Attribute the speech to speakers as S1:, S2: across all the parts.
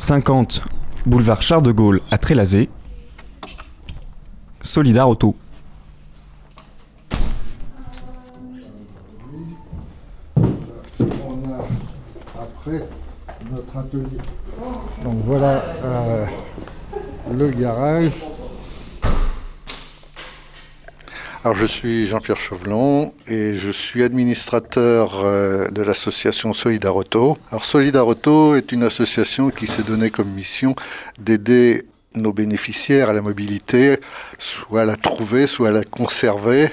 S1: 50 boulevard Charles de Gaulle à Trélazé. Solidar Auto.
S2: On a après notre atelier. Donc voilà euh, le garage.
S3: Alors je suis Jean-Pierre Chauvelon et je suis administrateur euh, de l'association Solidaroto. Alors Solidaroto est une association qui s'est donnée comme mission d'aider nos bénéficiaires à la mobilité, soit à la trouver, soit à la conserver,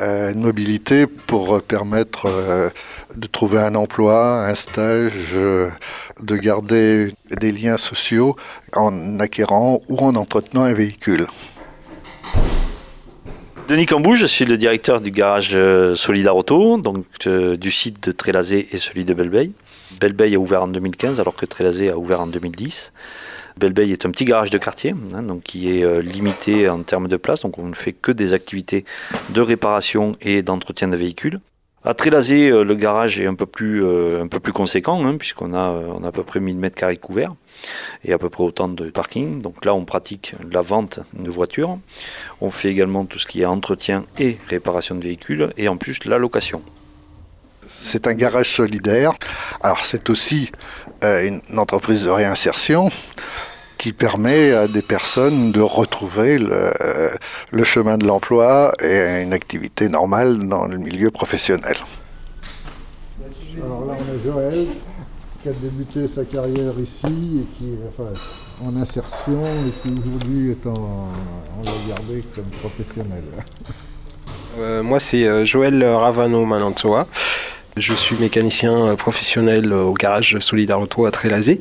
S3: euh, une mobilité pour permettre euh, de trouver un emploi, un stage, de garder des liens sociaux en acquérant ou en entretenant un véhicule.
S4: Denis Cambou, je suis le directeur du garage euh, Solidar Auto, donc euh, du site de Trélazé et celui de Belbeil. Belbeil a ouvert en 2015 alors que Trélazé a ouvert en 2010. Belbeil est un petit garage de quartier, hein, qui est euh, limité en termes de place, donc on ne fait que des activités de réparation et d'entretien de véhicules. À Trélazé, le garage est un peu plus, plus conséquent, hein, puisqu'on a, on a à peu près 1000 mètres carrés couverts et à peu près autant de parking. Donc là, on pratique la vente de voitures. On fait également tout ce qui est entretien et réparation de véhicules et en plus la location.
S3: C'est un garage solidaire. Alors c'est aussi euh, une entreprise de réinsertion qui permet à des personnes de retrouver le, le chemin de l'emploi et une activité normale dans le milieu professionnel.
S2: Alors là, on a Joël qui a débuté sa carrière ici et qui enfin, en insertion et qui aujourd'hui est en, on l'a gardé comme professionnel.
S5: Euh, moi c'est euh, Joël Ravano Manantoa. Je suis mécanicien professionnel au garage Solidar Auto à Trélazé.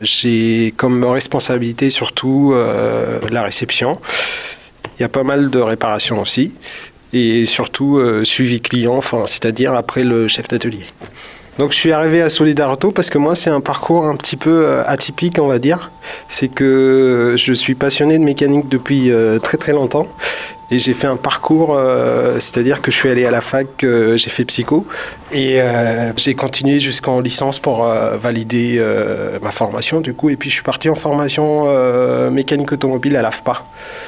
S5: J'ai comme responsabilité surtout euh, la réception. Il y a pas mal de réparations aussi et surtout euh, suivi client, c'est-à-dire après le chef d'atelier. Donc je suis arrivé à Solidarauto parce que moi c'est un parcours un petit peu euh, atypique on va dire. C'est que je suis passionné de mécanique depuis euh, très très longtemps et j'ai fait un parcours, euh, c'est-à-dire que je suis allé à la fac, euh, j'ai fait psycho et euh, j'ai continué jusqu'en licence pour valider ma formation du coup et puis je suis parti en formation mécanique automobile à l'AFPA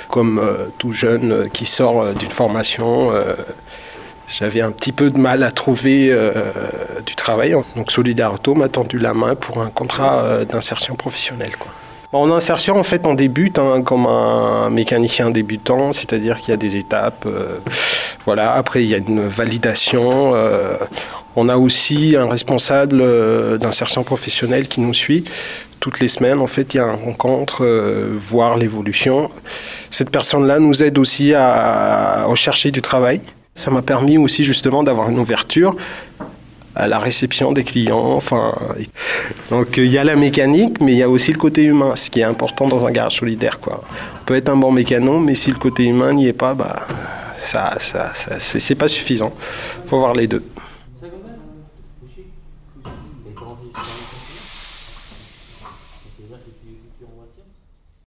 S5: comme tout jeune qui sort d'une formation. j'avais un petit peu de mal à trouver du travail. Donc Solidarauto m'a tendu la main pour un contrat d'insertion professionnelle. En insertion, en fait, on débute hein, comme un mécanicien débutant, c'est-à-dire qu'il y a des étapes. euh, voilà. Après, il y a une validation. euh, on a aussi un responsable euh, d'insertion professionnelle qui nous suit. Toutes les semaines, en fait, il y a un rencontre, voir l'évolution. Cette personne-là nous aide aussi à rechercher du travail. Ça m'a permis aussi justement d'avoir une ouverture à la réception des clients. Enfin, donc euh, il y a la mécanique, mais il y a aussi le côté humain, ce qui est important dans un garage solidaire. Quoi. On peut être un bon mécano, mais si le côté humain n'y est pas, bah, ça, ça, ça c'est pas suffisant. Il faut voir les deux.